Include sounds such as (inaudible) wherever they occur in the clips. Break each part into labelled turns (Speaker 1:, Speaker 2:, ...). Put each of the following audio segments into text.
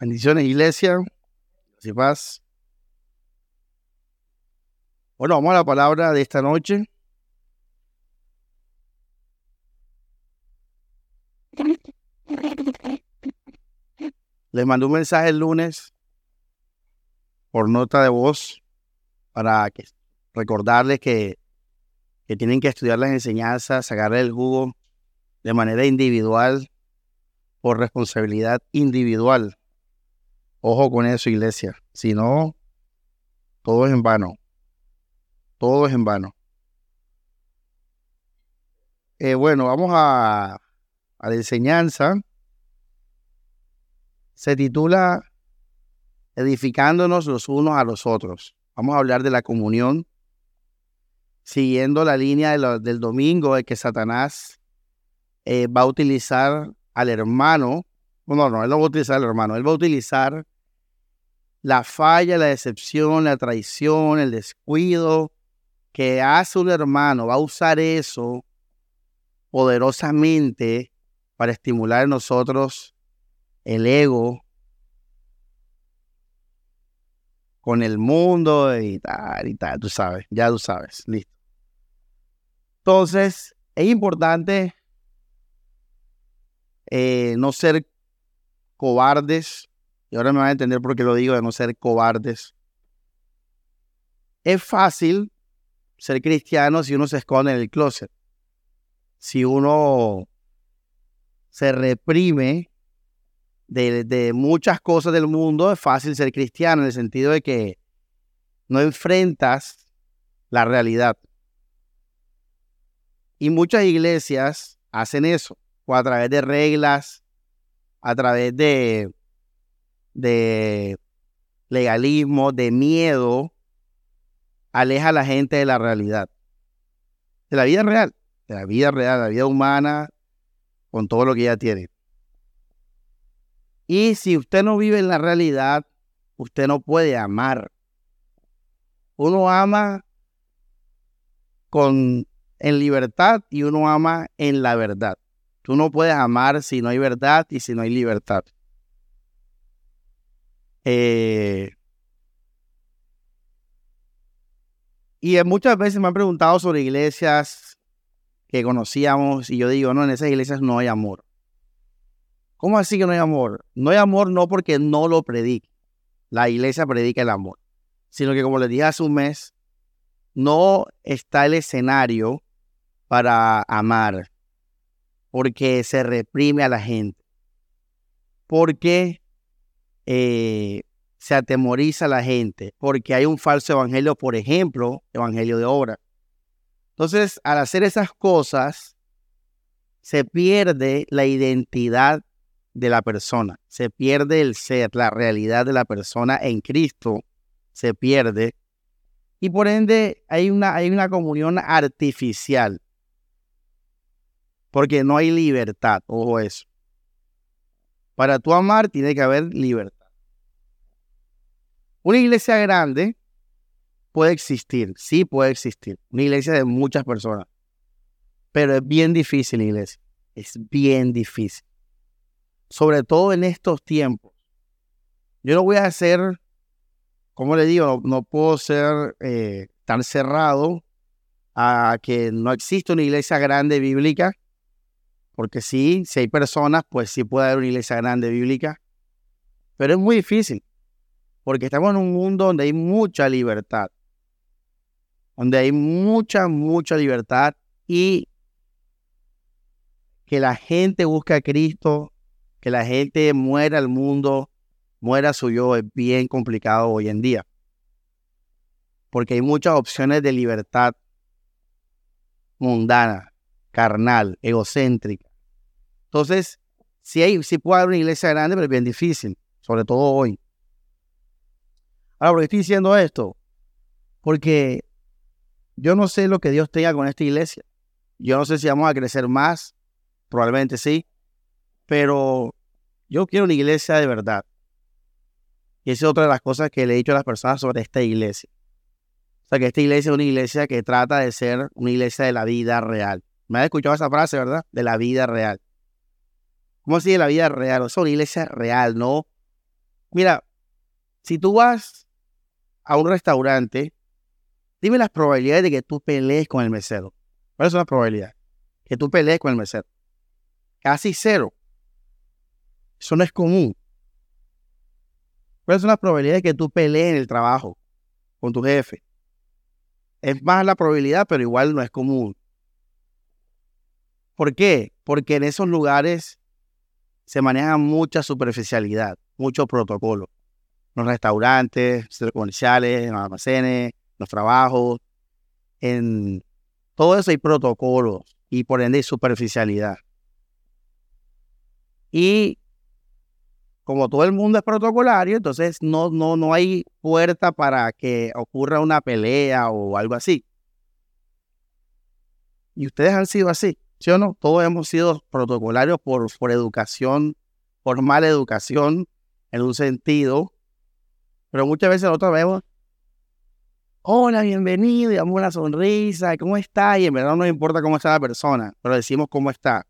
Speaker 1: Bendiciones, iglesia. Así paz. Bueno, vamos a la palabra de esta noche. Les mandé un mensaje el lunes por nota de voz para que, recordarles que, que tienen que estudiar las enseñanzas, sacarle el jugo de manera individual, por responsabilidad individual. Ojo con eso, iglesia. Si no, todo es en vano. Todo es en vano. Eh, bueno, vamos a, a la enseñanza. Se titula Edificándonos los unos a los otros. Vamos a hablar de la comunión, siguiendo la línea del domingo de que Satanás eh, va a utilizar al hermano. No, no, él no va a utilizar al hermano, él va a utilizar la falla, la decepción, la traición, el descuido que hace un hermano, va a usar eso poderosamente para estimular en nosotros el ego con el mundo y tal y tal, tú sabes, ya tú sabes, listo. Entonces, es importante eh, no ser cobardes, y ahora me van a entender por qué lo digo de no ser cobardes. Es fácil ser cristiano si uno se esconde en el closet, si uno se reprime de, muchas cosas del mundo, es fácil ser cristiano en el sentido de que no enfrentas la realidad. Y muchas iglesias hacen eso, o a través de reglas, a través de, de legalismo, de miedo, aleja a la gente de la realidad, de la vida real, de la vida real, la vida humana, con todo lo que ella tiene. Y si usted no vive en la realidad, usted no puede amar. Uno ama con, en libertad y uno ama en la verdad. Tú no puedes amar si no hay verdad y si no hay libertad. Eh, y muchas veces me han preguntado sobre iglesias que conocíamos y yo digo, no, en esas iglesias no hay amor. ¿Cómo así que no hay amor? No hay amor no porque no lo predique. La iglesia predica el amor. Sino que como les dije hace un mes, no está el escenario para amar. Porque se reprime a la gente. Porque eh, se atemoriza la gente. Porque hay un falso evangelio, por ejemplo, evangelio de obra. Entonces, al hacer esas cosas, se pierde la identidad de la persona, se pierde el ser, la realidad de la persona en Cristo se pierde y por ende hay una, hay una comunión artificial porque no hay libertad, ojo eso. Para tu amar tiene que haber libertad. Una iglesia grande puede existir, sí puede existir, una iglesia de muchas personas, pero es bien difícil, iglesia, es bien difícil sobre todo en estos tiempos. Yo no voy a ser, como le digo, no, puedo ser eh, tan cerrado a que no existe una iglesia grande bíblica, porque sí, si hay personas, pues sí puede haber una iglesia grande bíblica, pero es muy difícil, porque estamos en un mundo donde hay mucha libertad, donde hay mucha, mucha libertad y que la gente busca a Cristo que la gente muera al mundo, muera su yo, es bien complicado hoy en día. Porque hay muchas opciones de libertad mundana, carnal, egocéntrica. Entonces, sí, hay, sí puede haber una iglesia grande, pero es bien difícil, sobre todo hoy. Ahora, ¿por qué estoy diciendo esto? Porque yo no sé lo que Dios tenga con esta iglesia. Yo no sé si vamos a crecer más, probablemente sí, pero yo quiero una iglesia de verdad. Y esa es otra de las cosas que le he dicho a las personas sobre esta iglesia. O sea, que esta iglesia es una iglesia que trata de ser una iglesia de la vida real. Me has escuchado esa frase, ¿verdad? De la vida real. ¿Cómo así de la vida real? O sea, una iglesia real, no Mira, si tú vas a un restaurante, dime las probabilidades de que tú pelees con el mesero. ¿Cuáles son las probabilidades? Que tú pelees con el mesero. Casi cero. Eso no es común. ¿Cuáles son las probabilidades de que tú pelees en el trabajo con tu jefe? Es más la probabilidad, pero igual no es común. ¿Por qué? Porque en esos lugares se maneja mucha superficialidad, mucho protocolo. Los restaurantes, centros comerciales, los almacenes, los trabajos, en todo eso hay protocolos y por ende hay superficialidad. Y como todo el mundo es protocolario, entonces no, no, no hay puerta para que ocurra una pelea o algo así. Y ustedes han sido así, ¿sí o no? Todos hemos sido protocolarios por, por educación, por mala educación en un sentido, pero muchas veces nosotros vemos, hola, bienvenido, y damos una sonrisa, ¿cómo está? Y en verdad no nos importa cómo está la persona, pero decimos cómo está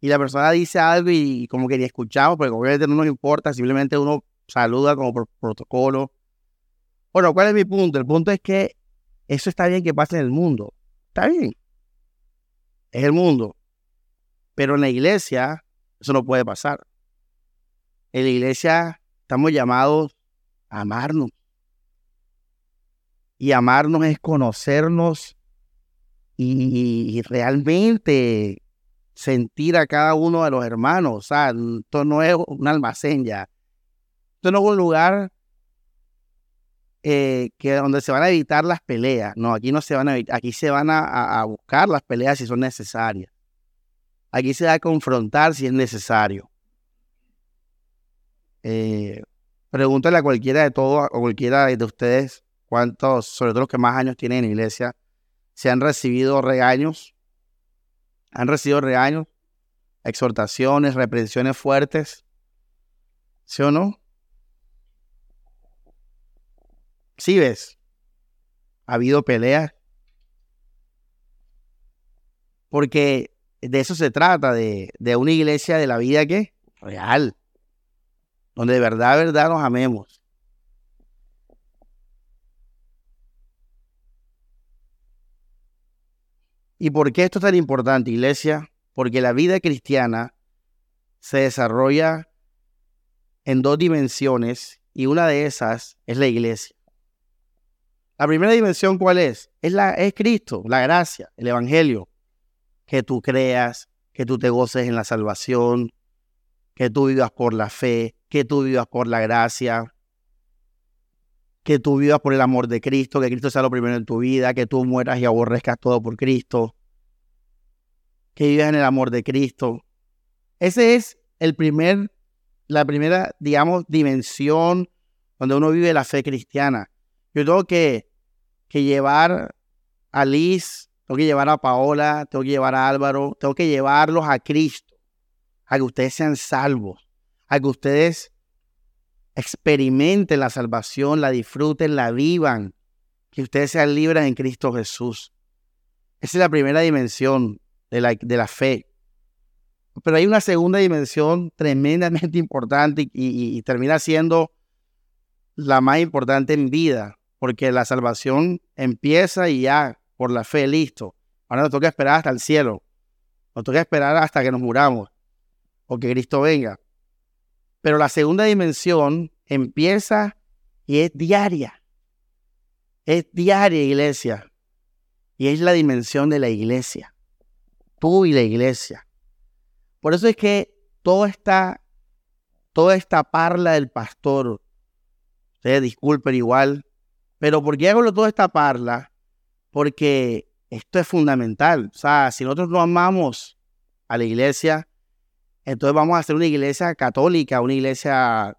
Speaker 1: y la persona dice algo y, como que ni escuchamos, porque obviamente no nos importa, simplemente uno saluda como por protocolo. Bueno, ¿cuál es mi punto? El punto es que eso está bien que pase en el mundo. Está bien. Es el mundo. Pero en la iglesia eso no puede pasar. En la iglesia estamos llamados amarnos. Y amarnos es conocernos y realmente sentir a cada uno de los hermanos. O sea, esto no es un almacén ya. Esto no es un lugar eh, que donde se van a evitar las peleas. No, aquí no se van a evitar, aquí se van a, buscar las peleas si son necesarias. Aquí se va a confrontar si es necesario. Eh, pregúntale a cualquiera de todos, o cualquiera de ustedes, cuántos, sobre todo los que más años tienen en iglesia, se han recibido regaños han recibido regaños, exhortaciones, reprensiones fuertes. ¿Sí o no? Sí ves. Ha habido peleas. Porque de eso se trata, de, de una iglesia de la vida que real. Donde de verdad, verdad nos amemos. ¿Y por qué esto es tan importante, iglesia? Porque la vida cristiana se desarrolla en dos dimensiones y una de esas es la iglesia. La primera dimensión, ¿cuál es? Es, la, es Cristo, la gracia, el Evangelio. Que tú creas, que tú te goces en la salvación, que tú vivas por la fe, que tú vivas por la gracia, que tú vivas por el amor de Cristo, que Cristo sea lo primero en tu vida, que tú mueras y aborrezcas todo por Cristo, que vivas en el amor de Cristo. Ese es el primer, la primera, digamos, dimensión donde uno vive la fe cristiana. Yo tengo que, que llevar a Liz, tengo que llevar a Paola, tengo que llevar a Álvaro, tengo que llevarlos a Cristo, a que ustedes sean salvos, a que ustedes experimenten la salvación, la disfruten, la vivan, que ustedes sean libres en Cristo Jesús. Esa es la primera dimensión de la, de la fe. Pero hay una segunda dimensión tremendamente (laughs) importante y, termina siendo la más importante en vida, porque la salvación empieza y ya, por la fe, listo. Ahora nos toca esperar hasta el cielo. Nos toca esperar hasta que nos muramos o que Cristo venga. Pero la segunda dimensión empieza y es diaria. Es diaria, iglesia. Y es la dimensión de la iglesia. Tú y la iglesia. Por eso es que toda esta, toda esta parla del pastor, ustedes disculpen igual, pero ¿por qué hago toda esta parla? Porque esto es fundamental. O sea, si nosotros no amamos a la iglesia, entonces vamos a hacer una iglesia católica, una iglesia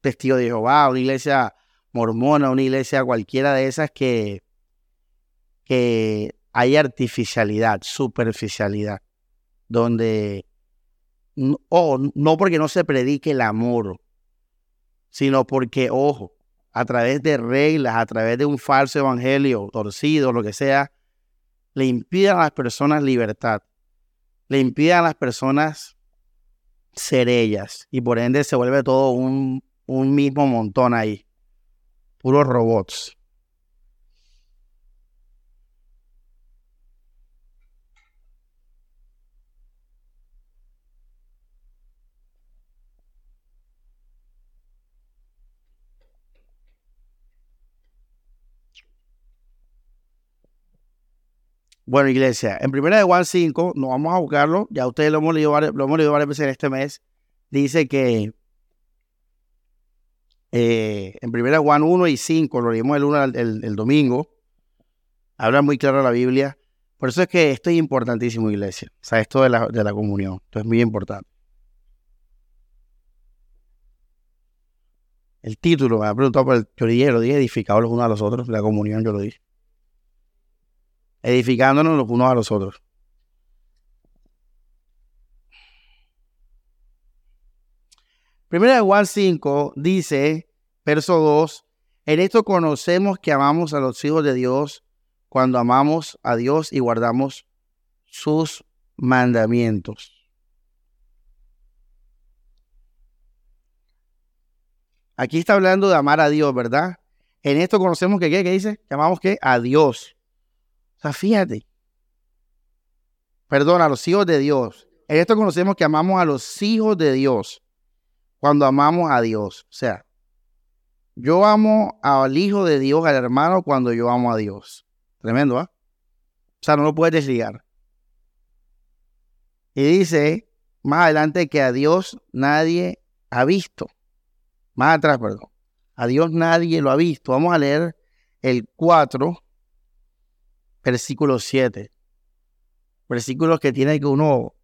Speaker 1: testigo de Jehová, una iglesia mormona, una iglesia cualquiera de esas que, que hay artificialidad, superficialidad, donde, o no porque no se predique el amor, sino porque, ojo, a través de reglas, a través de un falso evangelio torcido, lo que sea, le impiden a las personas libertad, le impiden a las personas ser ellas y por ende se vuelve todo un, un mismo montón ahí. Puros robots. Bueno, iglesia, en primera de Juan 5, no vamos a buscarlo, ya ustedes lo hemos leído, lo hemos leído varias veces en este mes, dice que eh, en primera de Juan 1 y 5, lo leímos el, 1, el, domingo, habla muy claro la Biblia, por eso es que esto es importantísimo, iglesia, o sea, esto de la, de la comunión, esto es muy importante. El título, me ha preguntado por el, lo dije edificados los unos a los otros, la comunión yo lo dije edificándonos los unos a los otros. Primera de Juan 5 dice, verso 2, en esto conocemos que amamos a los hijos de Dios cuando amamos a Dios y guardamos sus mandamientos. Aquí está hablando de amar a Dios, ¿verdad? En esto conocemos que, ¿qué, ¿Qué dice? Amamos que a Dios. O sea, fíjate. Perdón, a los hijos de Dios. En esto conocemos que amamos a los hijos de Dios cuando amamos a Dios. O sea, yo amo al hijo de Dios, al hermano, cuando yo amo a Dios. Tremendo, ¿ah? O sea, no lo puedes desligar. Y dice más adelante que a Dios nadie ha visto. Más atrás, perdón. A Dios nadie lo ha visto. Vamos a leer el 4 versículo 7. Versículos que tiene que uno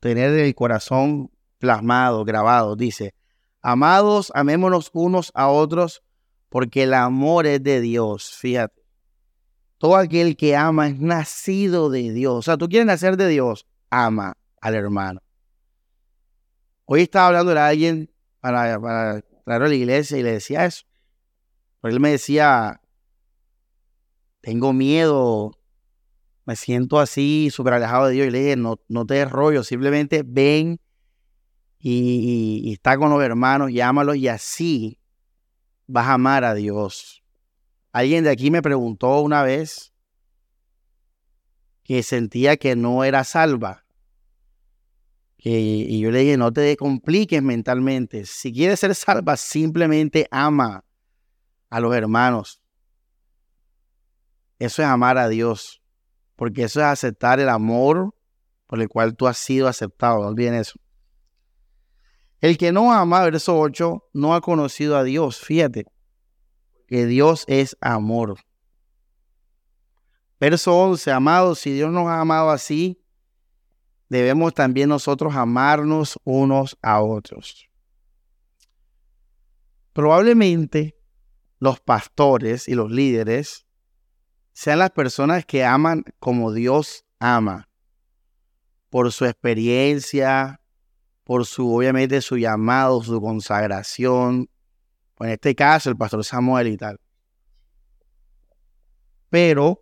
Speaker 1: tener el corazón plasmado, grabado. Dice, amados, amémonos unos a otros porque el amor es de Dios. Fíjate. Todo aquel que ama es nacido de Dios. O sea, tú quieres nacer de Dios, ama al hermano. Hoy estaba hablando de alguien para, para traerlo a la iglesia y le decía eso. Pero él me decía, tengo miedo, me siento así, súper alejado de Dios. Y le dije, no, no te des rollo, simplemente ven y, está con los hermanos, llámalos y así vas a amar a Dios. Alguien de aquí me preguntó una vez que sentía que no era salva. y yo le dije, no te compliques mentalmente. Si quieres ser salva, simplemente ama a los hermanos. Eso es amar a Dios, porque eso es aceptar el amor por el cual tú has sido aceptado. No olviden eso. El que no ama, verso 8, no ha conocido a Dios. Fíjate, que Dios es amor. Verso 11, amados, si Dios nos ha amado así, debemos también nosotros amarnos unos a otros. Probablemente los pastores y los líderes sean las personas que aman como Dios ama, por su experiencia, por su, obviamente, su llamado, su consagración. En este caso, el pastor Samuel y tal. Pero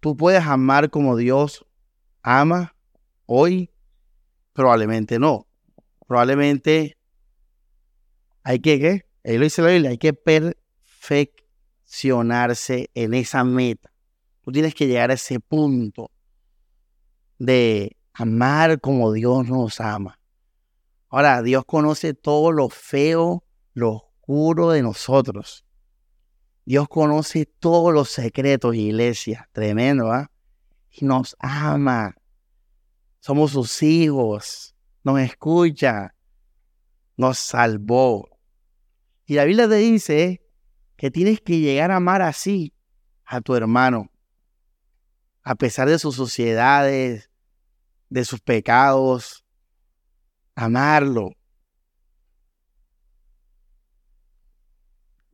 Speaker 1: tú puedes amar como Dios ama hoy, probablemente no. Probablemente hay que, ¿qué? Él lo dice la Biblia, hay que perfeccionar en esa meta. Tú tienes que llegar a ese punto de amar como Dios nos ama. Ahora, Dios conoce todo lo feo, lo oscuro de nosotros. Dios conoce todos los secretos, iglesia. Tremendo, ¿ah? Y nos ama. Somos sus hijos. Nos escucha. Nos salvó. Y la Biblia te dice que tienes que llegar a amar así a tu hermano, a pesar de sus sociedades, de sus pecados, amarlo.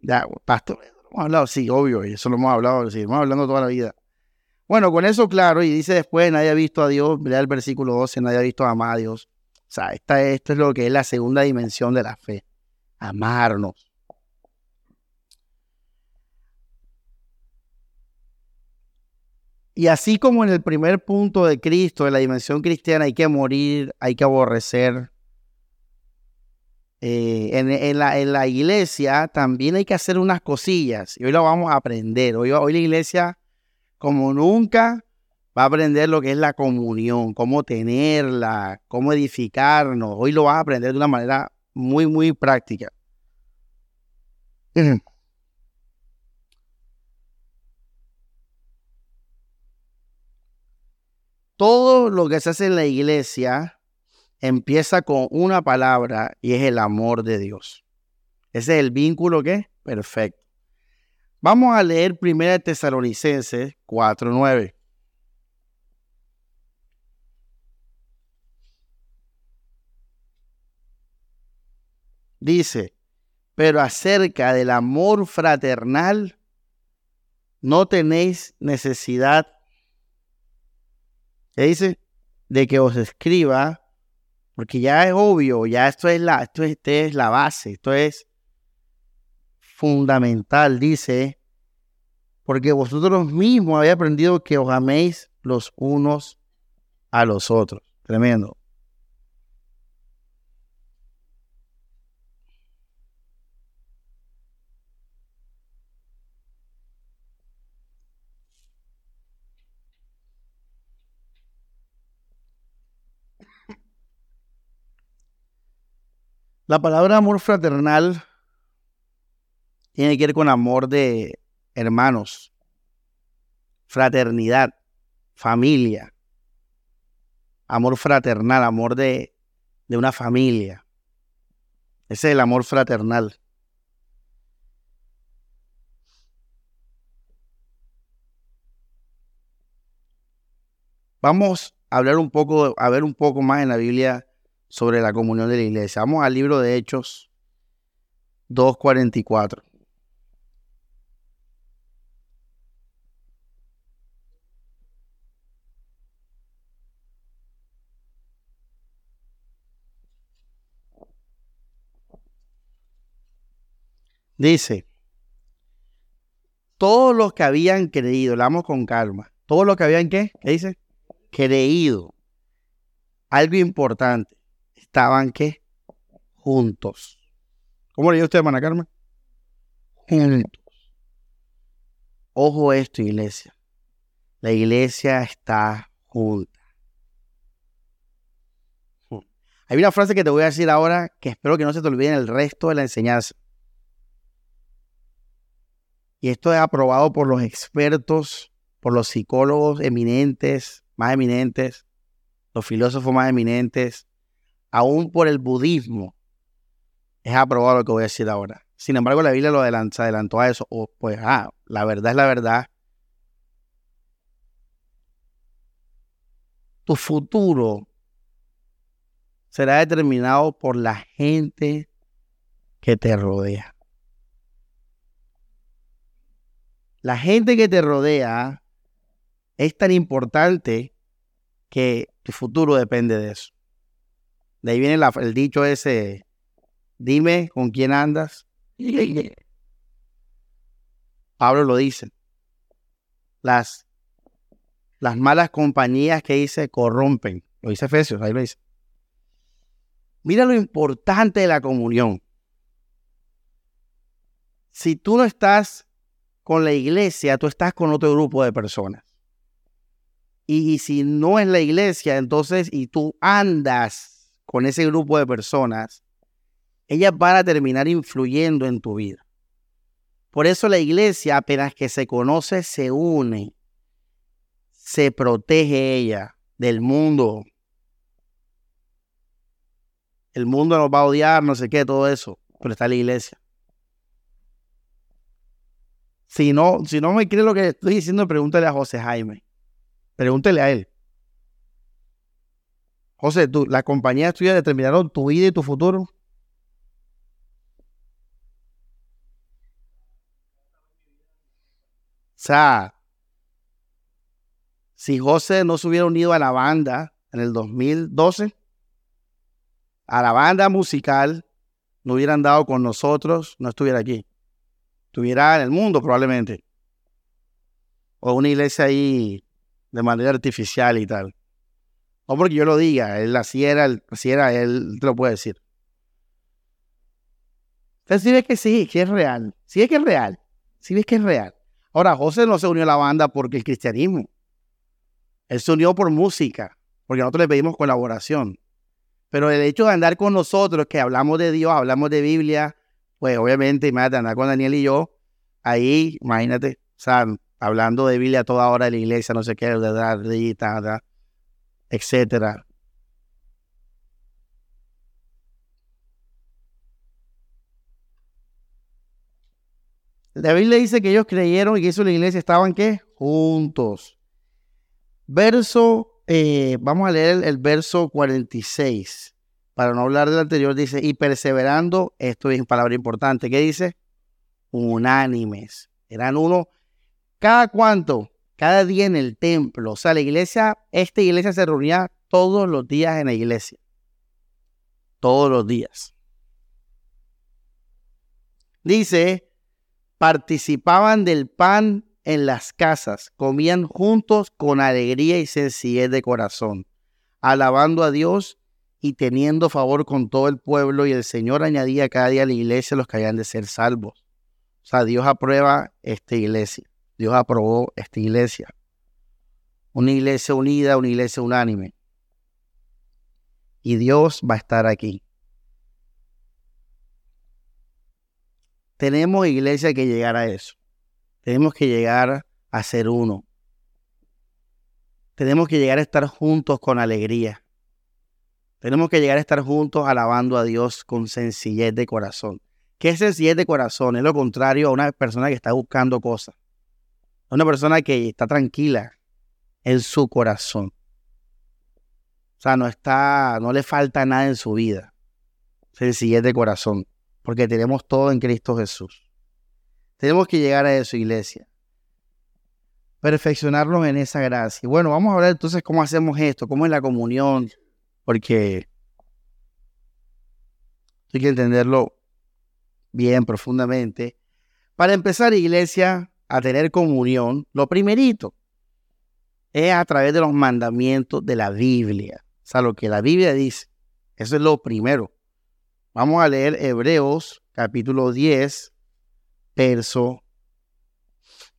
Speaker 1: Ya, pastor, hemos hablado, sí, obvio, eso lo hemos hablado, seguimos hablando toda la vida. Bueno, con eso claro, y dice después, nadie ha visto a Dios, vea el versículo 12, nadie ha visto a amar a Dios. O sea, esta, esto es lo que es la segunda dimensión de la fe, amarnos. Y así como en el primer punto de Cristo, en la dimensión cristiana, hay que morir, hay que aborrecer. eh, en, la, en, la, iglesia también hay que hacer unas cosillas y hoy lo vamos a aprender. Hoy, hoy la iglesia, como nunca, va a aprender lo que es la comunión, cómo tenerla, cómo edificarnos. Hoy lo vas a aprender de una manera muy, muy práctica. Todo lo que se hace en la iglesia empieza con una palabra y es el amor de Dios. Ese es el vínculo que perfecto. Vamos a leer 1 Tesalonicenses 4:9. Dice, pero acerca del amor fraternal no tenéis necesidad ¿Qué dice? De que os escriba, porque ya es obvio, ya esto es la, esto es, la base, esto es fundamental, dice, porque vosotros mismos habéis aprendido que os améis los unos a los otros. Tremendo. La palabra amor fraternal tiene que ver con amor de hermanos, fraternidad, familia, amor fraternal, amor de, de una familia. Ese es el amor fraternal. Vamos a hablar un poco, a ver un poco más en la Biblia sobre la comunión de la iglesia. Vamos al libro de Hechos 2.44. Dice, todos los que habían creído, le damos con calma, todos los que habían qué, ¿qué dice? Creído. Algo importante estaban ¿qué? Juntos. ¿Cómo le usted, hermana Carmen? Juntos. Ojo esto, iglesia. La iglesia está junta. Hay una frase que te voy a decir ahora que espero que no se te olvide en el resto de la enseñanza. Y esto es aprobado por los expertos, por los psicólogos eminentes, más eminentes, los filósofos más eminentes, aún por el budismo, es aprobado lo que voy a decir ahora. Sin embargo, la Biblia lo adelantó, adelantó a eso. O, pues, ah, la verdad es la verdad. Tu futuro será determinado por la gente que te rodea. La gente que te rodea es tan importante que tu futuro depende de eso. De ahí viene el dicho ese, dime con quién andas. (laughs) Pablo lo dice. Las, las malas compañías que dice corrompen. Lo dice Efesios, ahí lo dice. Mira lo importante de la comunión. Si tú no estás con la iglesia, tú estás con otro grupo de personas. Y, y si no es la iglesia, entonces, y tú andas con ese grupo de personas, ellas van a terminar influyendo en tu vida. Por eso la iglesia, apenas que se conoce, se une, se protege ella del mundo. El mundo nos va a odiar, no sé qué, todo eso, pero está la iglesia. Si no, si no me cree lo que estoy diciendo, pregúntale a José Jaime. Pregúntele a él. José, ¿tú, ¿las compañías tuyas determinaron tu vida y tu futuro? O sea, si José no se hubiera unido a la banda en el 2012, a la banda musical, no hubieran dado con nosotros, no estuviera aquí. Estuviera en el mundo probablemente. O una iglesia ahí de manera artificial y tal. No porque yo lo diga, él así era, así era, él te lo puede decir. Entonces, si ves que sí, que es real. Si ves que es real. Si ves que es real. Ahora, José no se unió a la banda porque el cristianismo. Él se unió por música, porque nosotros le pedimos colaboración. Pero el hecho de andar con nosotros, que hablamos de Dios, hablamos de Biblia, pues obviamente, imagínate, andar con Daniel y yo, ahí, imagínate, o sea, hablando de Biblia toda hora de la iglesia, no sé qué, de de etcétera. La Biblia dice que ellos creyeron y que eso la iglesia estaban qué? Juntos. Verso, eh, vamos a leer el, verso 46. Para no hablar del anterior, dice, y perseverando, esto es palabra importante, ¿qué dice? Unánimes. Eran uno, cada cuánto, cada día en el templo. O sea, la iglesia, esta iglesia se reunía todos los días en la iglesia. Todos los días. Dice, participaban del pan en las casas, comían juntos con alegría y sencillez de corazón, alabando a Dios y teniendo favor con todo el pueblo, y el Señor añadía cada día a la iglesia los que habían de ser salvos. O sea, Dios aprueba esta iglesia. Dios aprobó esta iglesia. Una iglesia unida, una iglesia unánime. Y Dios va a estar aquí. Tenemos iglesia que llegar a eso. Tenemos que llegar a ser uno. Tenemos que llegar a estar juntos con alegría. Tenemos que llegar a estar juntos alabando a Dios con sencillez de corazón. ¿Qué es sencillez de corazón? Es lo contrario a una persona que está buscando cosas. Una persona que está tranquila en su corazón. O sea, no está, no le falta nada en su vida. Sencillez de corazón porque tenemos todo en Cristo Jesús. Tenemos que llegar a eso, iglesia. Perfeccionarnos en esa gracia. Bueno, vamos a hablar entonces cómo hacemos esto, cómo es la comunión, porque hay que entenderlo bien, profundamente. Para empezar, iglesia, a tener comunión, lo primerito es a través de los mandamientos de la Biblia. O sea, lo que la Biblia dice. Eso es lo primero. Vamos a leer Hebreos capítulo 10, verso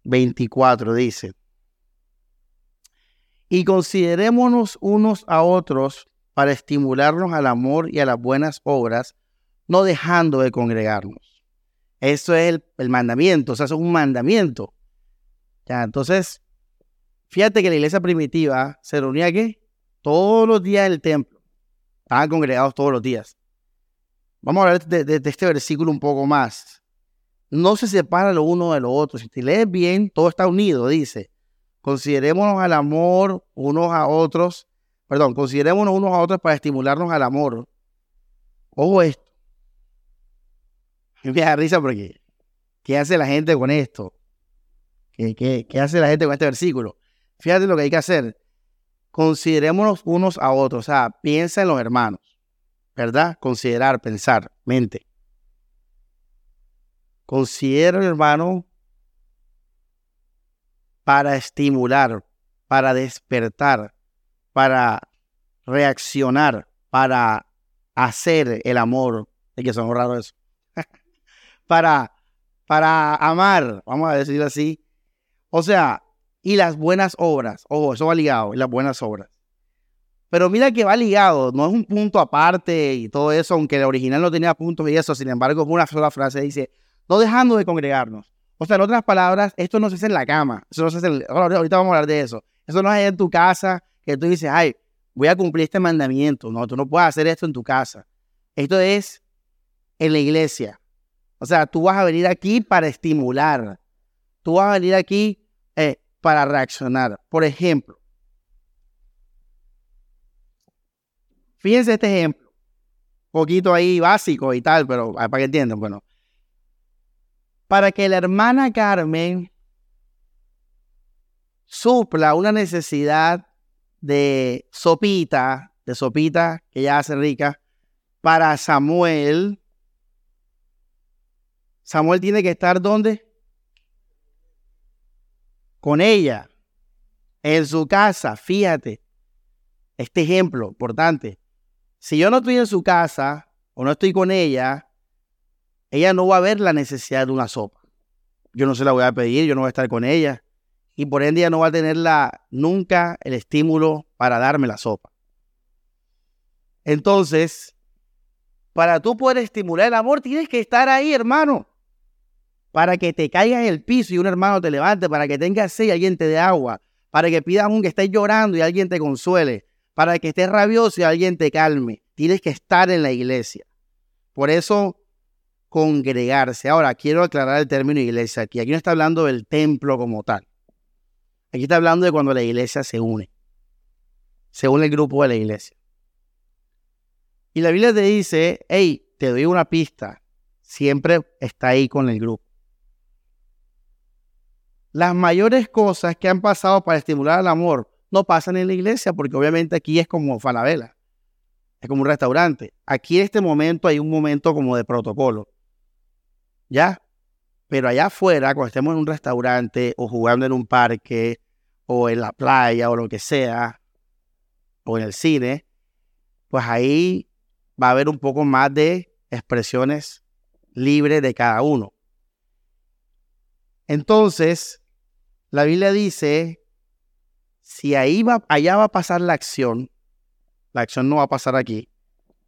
Speaker 1: 24. Dice, y considerémonos unos a otros para estimularnos al amor y a las buenas obras, no dejando de congregarnos. Eso es el, mandamiento, o sea, es un mandamiento. Ya, entonces, fíjate que la iglesia primitiva se reunía aquí todos los días en el templo. Estaban congregados todos los días. Vamos a hablar de, este versículo un poco más. No se separa lo uno de lo otro. Si te lees bien, todo está unido, dice. Considerémonos al amor unos a otros. Perdón, considerémonos unos a otros para estimularnos al amor. Ojo esto. Me da risa porque, ¿qué hace la gente con esto? ¿Qué, qué, qué hace la gente con este versículo? Fíjate lo que hay que hacer. Considerémonos unos a otros. O sea, piensa en los hermanos. ¿verdad? Considerar, pensar, mente. Considera, hermano, para estimular, para despertar, para reaccionar, para hacer el amor. Es que son raros eso. Para, para amar, vamos a decirlo así. O sea, y las buenas obras. Ojo, eso va ligado, y las buenas obras. Pero mira que va ligado, no es un punto aparte y todo eso, aunque el original no tenía puntos y eso, sin embargo una sola frase, dice, no dejando de congregarnos. O sea, en otras palabras, esto no se hace en la cama, eso no se hace ahorita vamos a hablar de eso. Eso no es en tu casa que tú dices, ay, voy a cumplir este mandamiento. No, tú no puedes hacer esto en tu casa. Esto es en la iglesia. O sea, tú vas a venir aquí para estimular. Tú vas a venir aquí eh, para reaccionar. Por ejemplo, Fíjense este ejemplo. Un poquito ahí básico y tal, pero ah, para que entiendan, bueno. Para que la hermana Carmen supla una necesidad de sopita, de sopita que ya hace rica, para Samuel. Samuel tiene que estar ¿dónde? Con ella, en su casa, fíjate. Este ejemplo importante. Si yo no estoy en su casa o no estoy con ella, ella no va a ver la necesidad de una sopa. Yo no se la voy a pedir, yo no voy a estar con ella. Y por ende ella no va a tener nunca el estímulo para darme la sopa. Entonces, para tú poder estimular el amor, tienes que estar ahí, hermano. Para que te caigas en el piso y un hermano te levante, para que tengas sed y alguien te dé agua, para que pidas un que estés llorando y alguien te consuele, para que estés rabioso y alguien te calme. Tienes que estar en la iglesia. Por eso, congregarse. Ahora, quiero aclarar el término iglesia aquí. Aquí no está hablando del templo como tal. Aquí está hablando de cuando la iglesia se une. Se une el grupo de la iglesia. Y la Biblia te dice, hey, te doy una pista. Siempre está ahí con el grupo. Las mayores cosas que han pasado para estimular el amor no pasan en la iglesia, porque obviamente aquí es como Falabella, es como un restaurante. Aquí en este momento hay un momento como de protocolo. ¿Ya? Pero allá afuera, cuando estemos en un restaurante o jugando en un parque o en la playa o lo que sea, o en el cine, pues ahí va a haber un poco más de expresiones libres de cada uno. Entonces, la Biblia dice, si ahí va, allá va a pasar la acción, la acción no va a pasar aquí,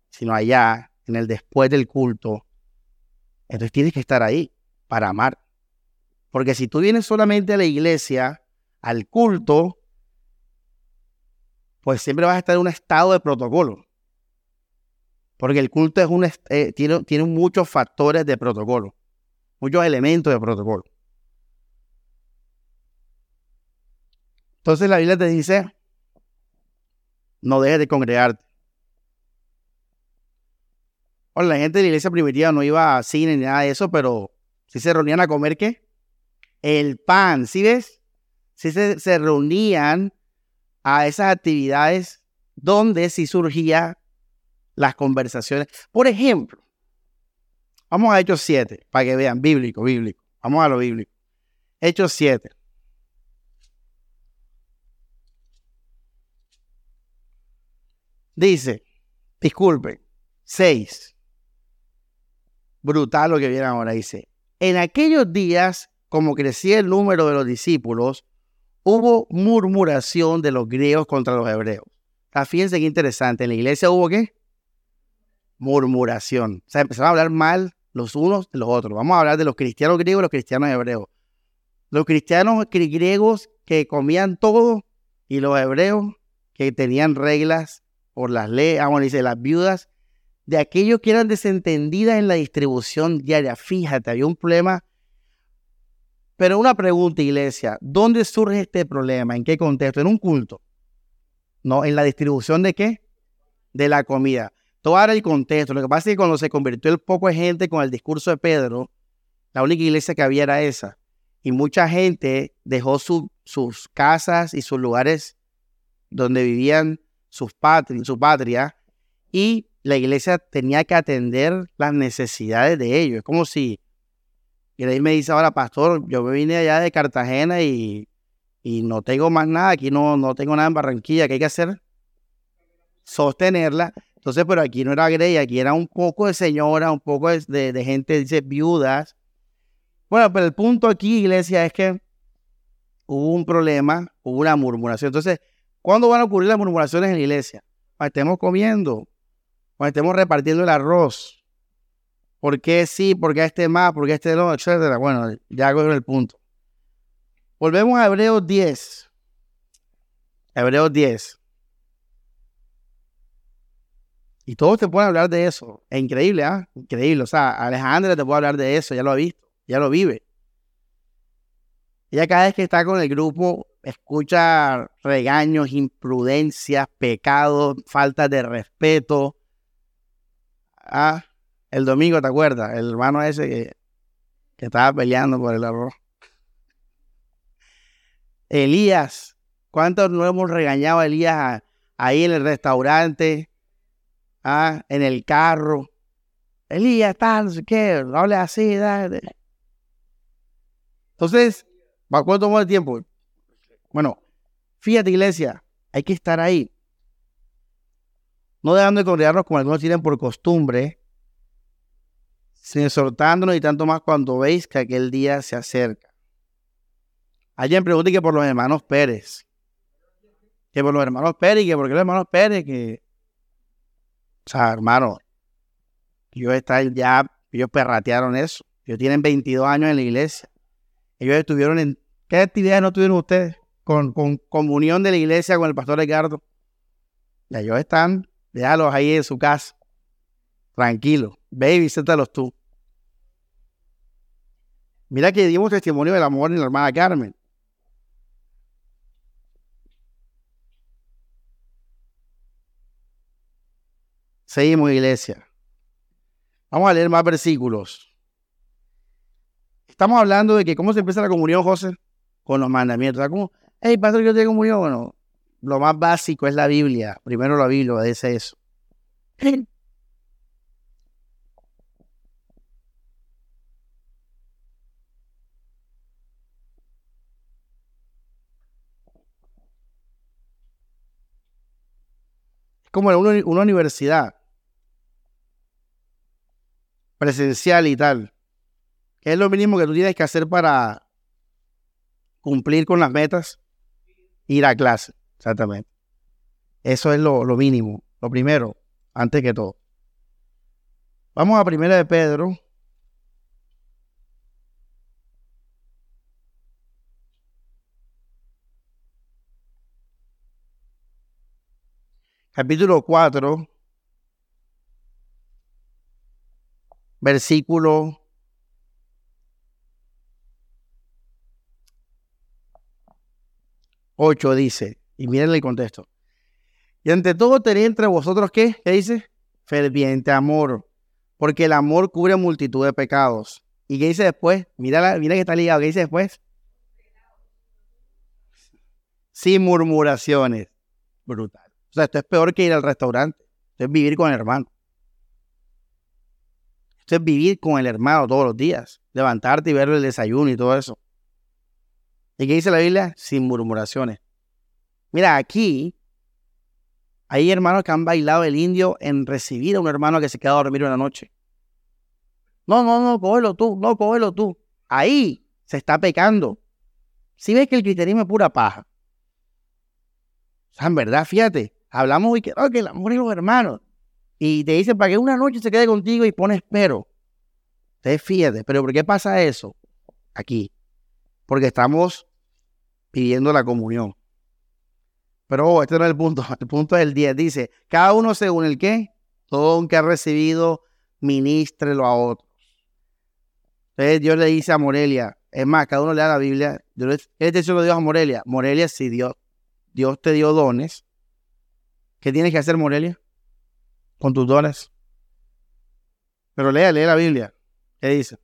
Speaker 1: sino allá, en el después del culto, entonces tienes que estar ahí para amar. Porque si tú vienes solamente a la iglesia, al culto, pues siempre vas a estar en un estado de protocolo. Porque el culto es un, eh, tiene, tiene muchos factores de protocolo, muchos elementos de protocolo. Entonces la Biblia te dice, no dejes de congregarte. Bueno, la gente de la iglesia primitiva no iba a cine ni nada de eso, pero sí se reunían a comer qué? El pan, ¿sí ves? Sí se, se reunían a esas actividades donde sí surgían las conversaciones. Por ejemplo, vamos a Hechos 7, para que vean, bíblico, bíblico. Vamos a lo bíblico. Hechos 7. Dice, disculpen, 6. Brutal lo que viene ahora. Dice, en aquellos días, como crecía el número de los discípulos, hubo murmuración de los griegos contra los hebreos. Ah, fíjense qué interesante. En la iglesia hubo qué? Murmuración. O sea, empezaron a hablar mal los unos de los otros. Vamos a hablar de los cristianos griegos y los cristianos hebreos. Los cristianos griegos que comían todo y los hebreos que tenían reglas por las leyes, ah, bueno, dice, las viudas de aquellos que eran desentendidas en la distribución diaria. Fíjate, había un problema. Pero una pregunta, iglesia, ¿dónde surge este problema? ¿En qué contexto? ¿En un culto? No, en la distribución de qué? De la comida. Todo era el contexto. Lo que pasa es que cuando se convirtió el poco de gente con el discurso de Pedro, la única iglesia que había era esa. Y mucha gente dejó sus casas y sus lugares donde vivían sus su patria y la iglesia tenía que atender las necesidades de ellos. Es como si, ahí me dice ahora, pastor, yo me vine allá de Cartagena y, y no tengo más nada, aquí no, no tengo nada en Barranquilla, ¿qué hay que hacer? Sostenerla. Entonces, pero aquí no era Grey, aquí era un poco de señora, un poco de, de gente, dice, viudas. Bueno, pero el punto aquí, iglesia, es que hubo un problema, hubo una murmuración. Entonces, ¿Cuándo van a ocurrir las murmuraciones en la iglesia? Cuando estemos comiendo, cuando estemos repartiendo el arroz. ¿Por qué sí? ¿Por qué este más? ¿Por qué este no? Etcétera. Bueno, ya hago el punto. Volvemos a Hebreos 10. Hebreos 10. Y todos te pueden hablar de eso. Es increíble, ¿ah? Increíble. O sea, Alejandra te puede hablar de eso, ya lo ha visto, ya lo vive. Ella cada vez que está con el grupo escucha regaños, imprudencias, pecados, falta de respeto. Ah, el domingo, ¿te acuerdas? El hermano ese que, estaba peleando por el arroz. Elías, ¿cuántos no hemos regañado a Elías ahí en el restaurante? Ah, en el carro. Elías, tal, no no hable así. Entonces, ¿cuánto tomó el tiempo? Bueno, fíjate iglesia, hay que estar ahí. No dejando de congregarnos como algunos tienen por costumbre, sin exhortándonos y tanto más cuando veis que aquel día se acerca. Alguien pregunta que por los hermanos Pérez. Que por los hermanos Pérez, que por qué los hermanos Pérez, que... O sea, hermano, ellos están ya, ellos perratearon eso. Ellos tienen 22 años en la iglesia. Ellos estuvieron en... ¿Qué actividades no tuvieron ustedes? Con, con comunión de la iglesia con el pastor Ricardo. Y ellos están, déjalos ahí en su casa. Tranquilo. Ve y visítalos tú. Mira que dimos testimonio del amor en la hermana Carmen. Seguimos, iglesia. Vamos a leer más versículos. Estamos hablando de que cómo se empieza la comunión, José, con los mandamientos. ¿Cómo? Hey, pastor, yo tengo comunión. Bueno, lo más básico es la Biblia. Primero la Biblia dice eso. Es como una, universidad presencial y tal. ¿Qué es lo mínimo que tú tienes que hacer para cumplir con las metas? Ir a clase, exactamente. Eso es lo, lo mínimo, lo primero, antes que todo. Vamos a primera de Pedro. Capítulo 4. versículo ocho dice, y miren el contexto. Y ante todo tenéis entre vosotros qué? ¿Qué dice? Ferviente amor, porque el amor cubre multitud de pecados. ¿Y qué dice después? Mira, mira que está ligado. ¿Qué dice después? Sin murmuraciones. Brutal. O sea, esto es peor que ir al restaurante. Esto es vivir con el hermano es vivir con el hermano todos los días, levantarte y ver el desayuno y todo eso. ¿Y qué dice la Biblia? Sin murmuraciones. Mira, aquí hay hermanos que han bailado el indio en recibir a un hermano que se queda a dormir una noche. No, no, no, cógelo tú, no, cógelo tú. Ahí se está pecando. Si ves que el cristianismo es pura paja. O sea, en verdad, fíjate, hablamos hoy que, que el amor es los hermanos y te dicen para que una noche se quede contigo y pones pero. Te fíjate, pero ¿por qué pasa eso? Aquí. Porque estamos pidiendo la comunión. Pero este no es el punto. (laughs) El punto es el 10. Dice, cada uno según el qué, todo que ha recibido, ministrelo a otros. Entonces Dios le dice a Morelia, es más, cada uno le da la Biblia. Este se lo dio a Morelia. Morelia, si Dios, Dios te dio dones, ¿qué tienes que hacer, Morelia? con tus dones. Pero lea, lee la Biblia. ¿Qué dice?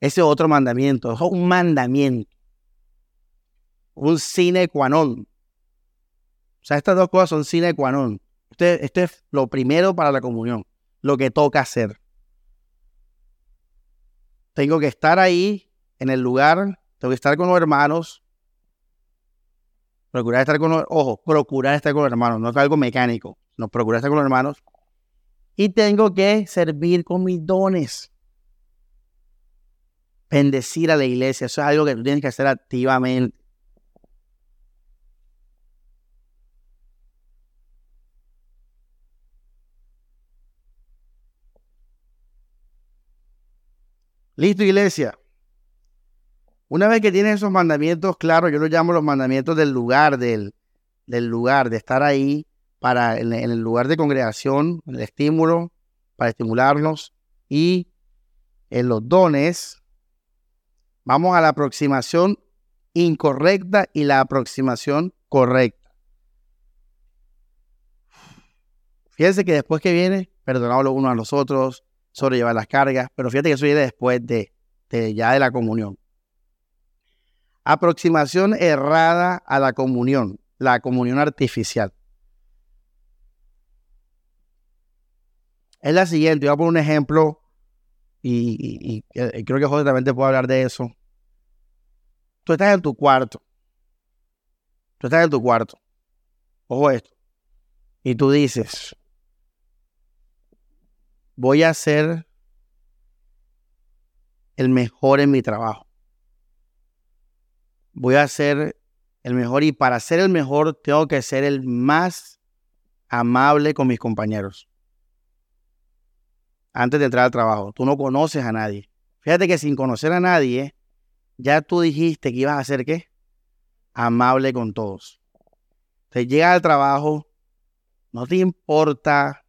Speaker 1: Ese otro mandamiento, es un mandamiento. Un sine qua non. O sea, estas dos cosas son sine qua non. esto es lo primero para la comunión, lo que toca hacer. Tengo que estar ahí, en el lugar, tengo que estar con los hermanos, Procurar estar con los, ojo, procurar estar con los hermanos, no es algo mecánico, no, procurar estar con los hermanos. Y tengo que servir con mis dones. Bendecir a la iglesia, eso es algo que tú tienes que hacer activamente. Listo, iglesia. Una vez que tienes esos mandamientos claros, yo los llamo los mandamientos del lugar, del, del lugar, de estar ahí para en, el lugar de congregación, el estímulo, para estimularnos y en los dones, vamos a la aproximación incorrecta y la aproximación correcta. Fíjense que después que viene, perdonado los unos a los otros, sobrellevar las cargas, pero fíjate que eso viene después de, de ya de la comunión. Aproximación errada a la comunión, la comunión artificial. Es la siguiente, voy a poner un ejemplo y, creo que José también te puede hablar de eso. Tú estás en tu cuarto. Tú estás en tu cuarto. Ojo esto. Y tú dices, voy a ser el mejor en mi trabajo. Voy a ser el mejor y para ser el mejor tengo que ser el más amable con mis compañeros. Antes de entrar al trabajo, tú no conoces a nadie. Fíjate que sin conocer a nadie, ya tú dijiste que ibas a ser qué? Amable con todos. Te llegas al trabajo, no te importa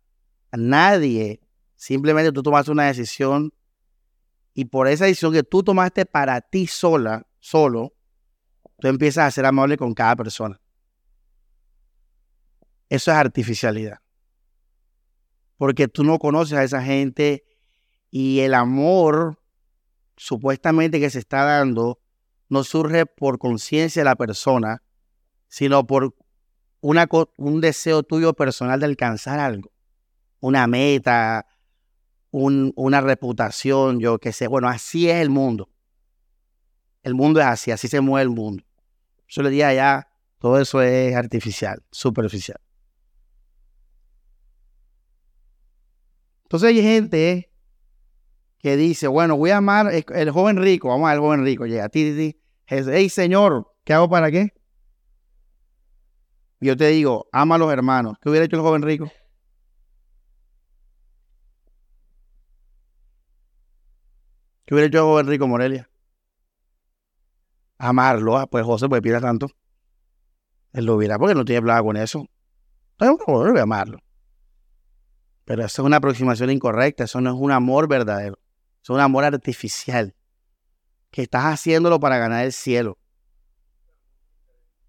Speaker 1: a nadie, simplemente tú tomaste una decisión y por esa decisión que tú tomaste para ti sola, solo, tú empiezas a ser amable con cada persona. Eso es artificialidad. Porque tú no conoces a esa gente y el amor supuestamente que se está dando no surge por conciencia de la persona, sino por un deseo tuyo personal de alcanzar algo, una meta, una reputación, yo qué sé. Bueno, así es el mundo. El mundo es así, así se mueve el mundo. Yo le dije allá, todo eso es artificial, superficial. Entonces hay gente que dice, bueno, voy a amar el joven rico, vamos al joven rico, llega a ti, ti, hey señor, ¿qué hago para qué? Yo te digo, ama a los hermanos. ¿Qué hubiera hecho el joven rico? ¿Qué hubiera hecho el joven rico, Morelia? Amarlo. Ah, pues José, pues pida tanto. Él lo hubiera, porque no tiene plata con eso. Entonces, voy a amarlo. Pero eso es una aproximación incorrecta. Eso no es un amor verdadero. Es un amor artificial. Que estás haciéndolo para ganar el cielo.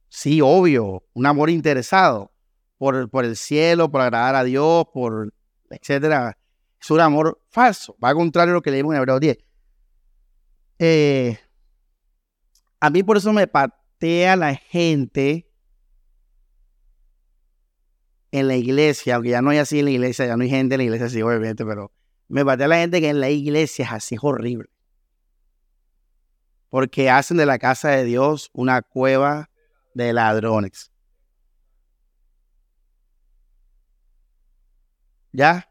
Speaker 1: Sí, obvio. Un amor interesado por, por el cielo, por agradar a Dios, por etcétera. Es un amor falso. Va contrario a lo que leímos en Hebreos 10. Eh, a mí por eso me patea la gente en la iglesia, aunque ya no hay así en la iglesia, ya no hay gente en la iglesia así, obviamente, pero me patea la gente que en la iglesia es así, es horrible. Porque hacen de la casa de Dios una cueva de ladrones. ¿Ya?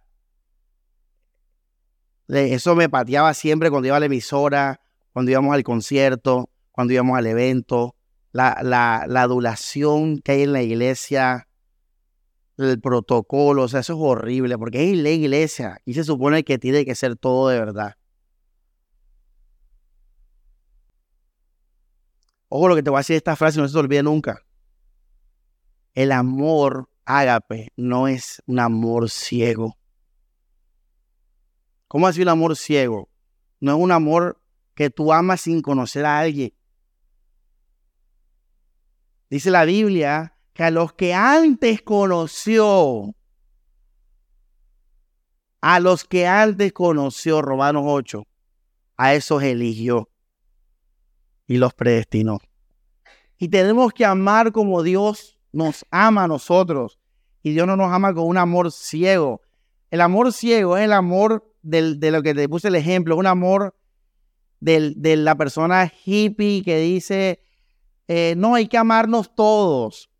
Speaker 1: Eso me pateaba siempre cuando iba a la emisora, cuando íbamos al concierto, cuando íbamos al evento, la, la, la adulación que hay en la iglesia, el protocolo, o sea, eso es horrible, porque es la iglesia y se supone que tiene que ser todo de verdad. Ojo lo que te voy a decir esta frase, no se te olvide nunca. El amor ágape no es un amor ciego. ¿Cómo así un amor ciego? No es un amor que tú amas sin conocer a alguien. Dice la Biblia a los que antes conoció, a los que antes conoció, Romanos 8, a esos eligió y los predestinó. Y tenemos que amar como Dios nos ama a nosotros. Y Dios no nos ama con un amor ciego. El amor ciego es el amor de lo que te puse el ejemplo, un amor de la persona hippie que dice, eh, no, hay que amarnos todos.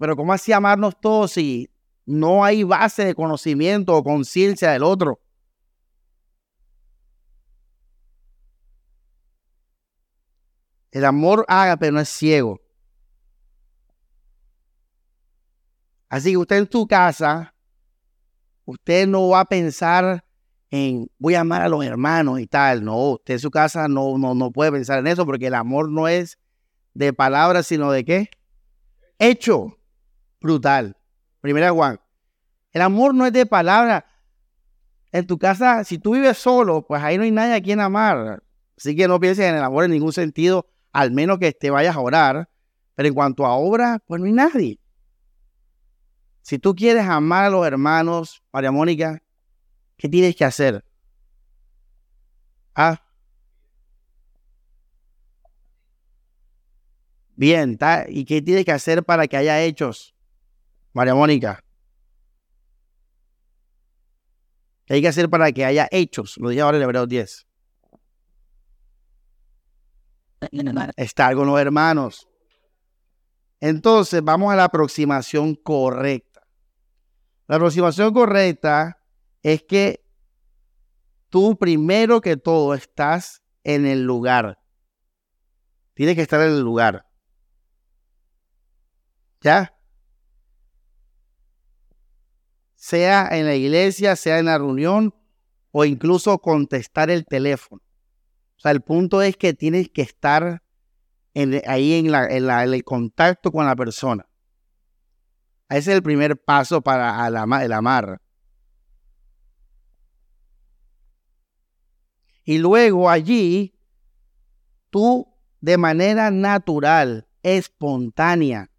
Speaker 1: Pero ¿cómo así amarnos todos si no hay base de conocimiento o conciencia del otro? El amor pero no es ciego. Así que usted en su casa, usted no va a pensar en voy a amar a los hermanos y tal. No, usted en su casa no, no, no puede pensar en eso porque el amor no es de palabras, sino de qué? Hecho. Brutal. Primera Juan. El amor no es de palabras. En tu casa, si tú vives solo, pues ahí no hay nadie a quien amar. Así que no pienses en el amor en ningún sentido, al menos que te vayas a orar. Pero en cuanto a obra, pues no hay nadie. Si tú quieres amar a los hermanos, María Mónica, ¿qué tienes que hacer? Ah, Bien, ¿y qué tiene que hacer para que haya hechos? María Mónica. ¿Qué hay que hacer para que haya hechos? Lo dije ahora en Hebreos 10. Estar con los hermanos. Entonces, vamos a la aproximación correcta. La aproximación correcta es que tú primero que todo estás en el lugar. Tienes que estar en el lugar. ¿Ya? Sea en la iglesia, sea en la reunión o incluso contestar el teléfono. O sea, el punto es que tienes que estar ahí en, el contacto con la persona. Ese es el primer paso para el amar. Y luego allí, tú de manera natural, espontánea,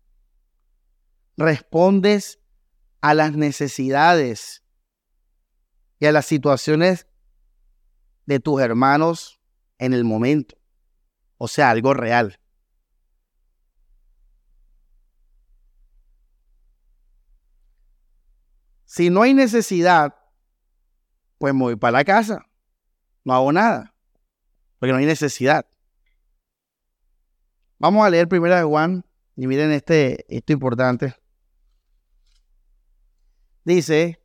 Speaker 1: respondes a las necesidades y a las situaciones de tus hermanos en el momento. O sea, algo real. Si no hay necesidad, pues me voy para la casa. No hago nada. Porque no hay necesidad. Vamos a leer primero de Juan. Y miren este, esto importante. Dice,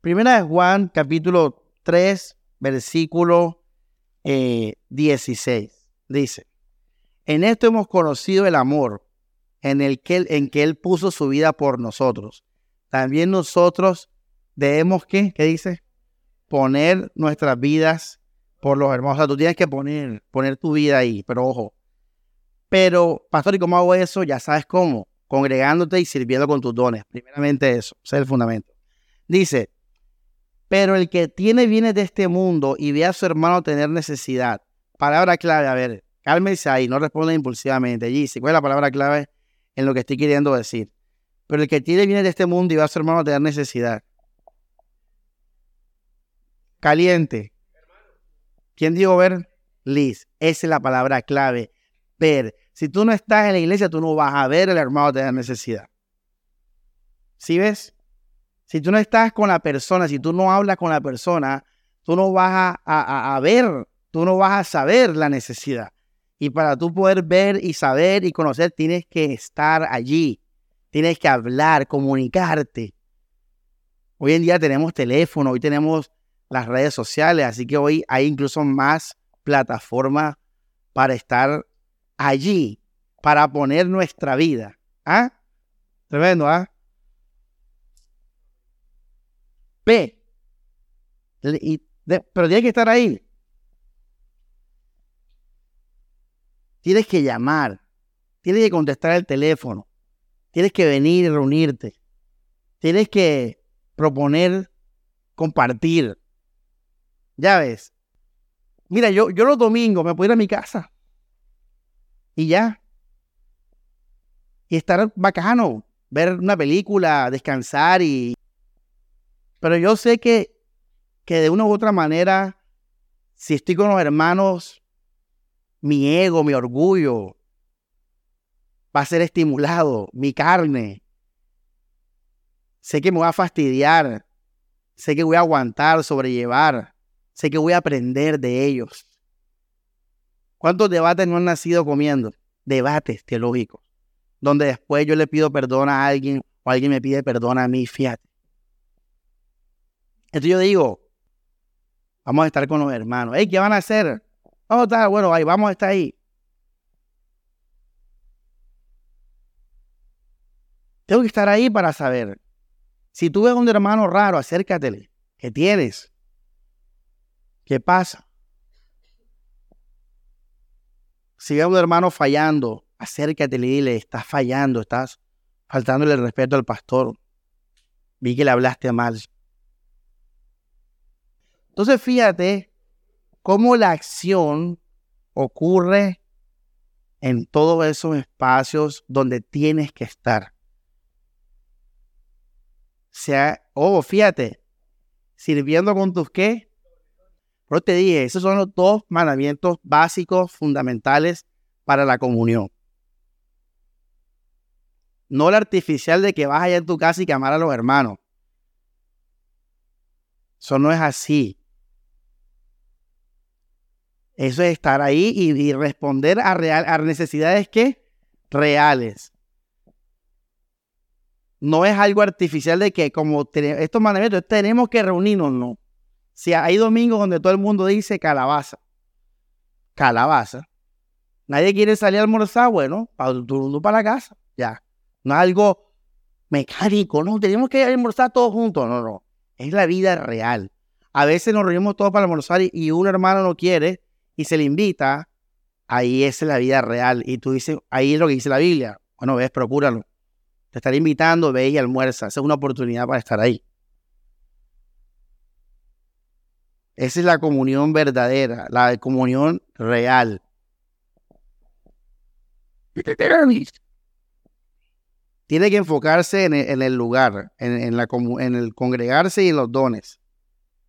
Speaker 1: primera de Juan, capítulo 3, versículo 16. Eh, Dice, en esto hemos conocido el amor en, el que, en que Él puso su vida por nosotros. También nosotros debemos, ¿qué? ¿Qué dice? Poner nuestras vidas por los hermanos. O sea, tú tienes que poner, poner tu vida ahí, pero ojo. Pero, pastor, ¿y cómo hago eso? Ya sabes cómo. Congregándote y sirviendo con tus dones. Primeramente eso, ese es el fundamento. Dice, pero el que tiene bienes de este mundo y ve a su hermano tener necesidad. Palabra clave, a ver, cálmese ahí, no responda impulsivamente. Allí, ¿cuál es la palabra clave en lo que estoy queriendo decir? Pero el que tiene bienes de este mundo y va a su hermano tener necesidad. Caliente. ¿Quién dijo ver? Liz. Esa es la palabra clave. Ver. Si tú no estás en la iglesia, tú no vas a ver al hermano tener necesidad. ¿Sí ves? Si tú no estás con la persona, si tú no hablas con la persona, tú no vas a, ver, tú no vas a saber la necesidad. Y para tú poder ver y saber y conocer, tienes que estar allí. Tienes que hablar, comunicarte. Hoy en día tenemos teléfono, hoy tenemos las redes sociales, así que hoy hay incluso más plataformas para estar allí, para poner nuestra vida. ¿Ah? Tremendo, ¿ah? pero tienes que estar ahí. Tienes que llamar. Tienes que contestar el teléfono. Tienes que venir y reunirte. Tienes que proponer compartir. Ya ves. Mira, yo, yo los domingos me puedo ir a mi casa. Y ya. Y estar bacano. Ver una película, descansar y, pero yo sé que, que de una u otra manera, si estoy con los hermanos, mi ego, mi orgullo va a ser estimulado, mi carne. Sé que me voy a fastidiar, sé que voy a aguantar, sobrellevar, sé que voy a aprender de ellos. ¿Cuántos debates no han nacido comiendo? Debates teológicos, donde después yo le pido perdón a alguien o alguien me pide perdón a mí, fíjate. Entonces yo digo, vamos a estar con los hermanos. Hey, ¿qué van a hacer? A estar, bueno, ahí, vamos a estar ahí. Tengo que estar ahí para saber. Si tú ves a un hermano raro, acércatele. ¿Qué tienes? ¿Qué pasa? Si ves a un hermano fallando, acércatele y dile, estás fallando, estás faltándole el respeto al pastor. Vi que le hablaste mal. Entonces fíjate cómo la acción ocurre en todos esos espacios donde tienes que estar. Sea, oh, fíjate, sirviendo con tus qué. Pero te dije, esos son los dos mandamientos básicos, fundamentales para la comunión. No la artificial de que vas allá en tu casa y que a los hermanos. Eso no es así. Eso es estar ahí y, responder a, real, a necesidades que reales. No es algo artificial de que como estos mandamientos tenemos que reunirnos, no. Si hay domingos donde todo el mundo dice calabaza, calabaza, nadie quiere salir a almorzar, bueno, para el mundo para la casa, ya. No es algo mecánico, no, tenemos que almorzar todos juntos, no, no, es la vida real. A veces nos reunimos todos para almorzar y, un hermano no quiere y se le invita, ahí es la vida real. Y tú dices, ahí es lo que dice la Biblia. Bueno, ves, procúralo. Te estaré invitando, ve y almuerza. Esa es una oportunidad para estar ahí. Esa es la comunión verdadera, la comunión real. Tiene que enfocarse en el, lugar, en, en el congregarse y en los dones.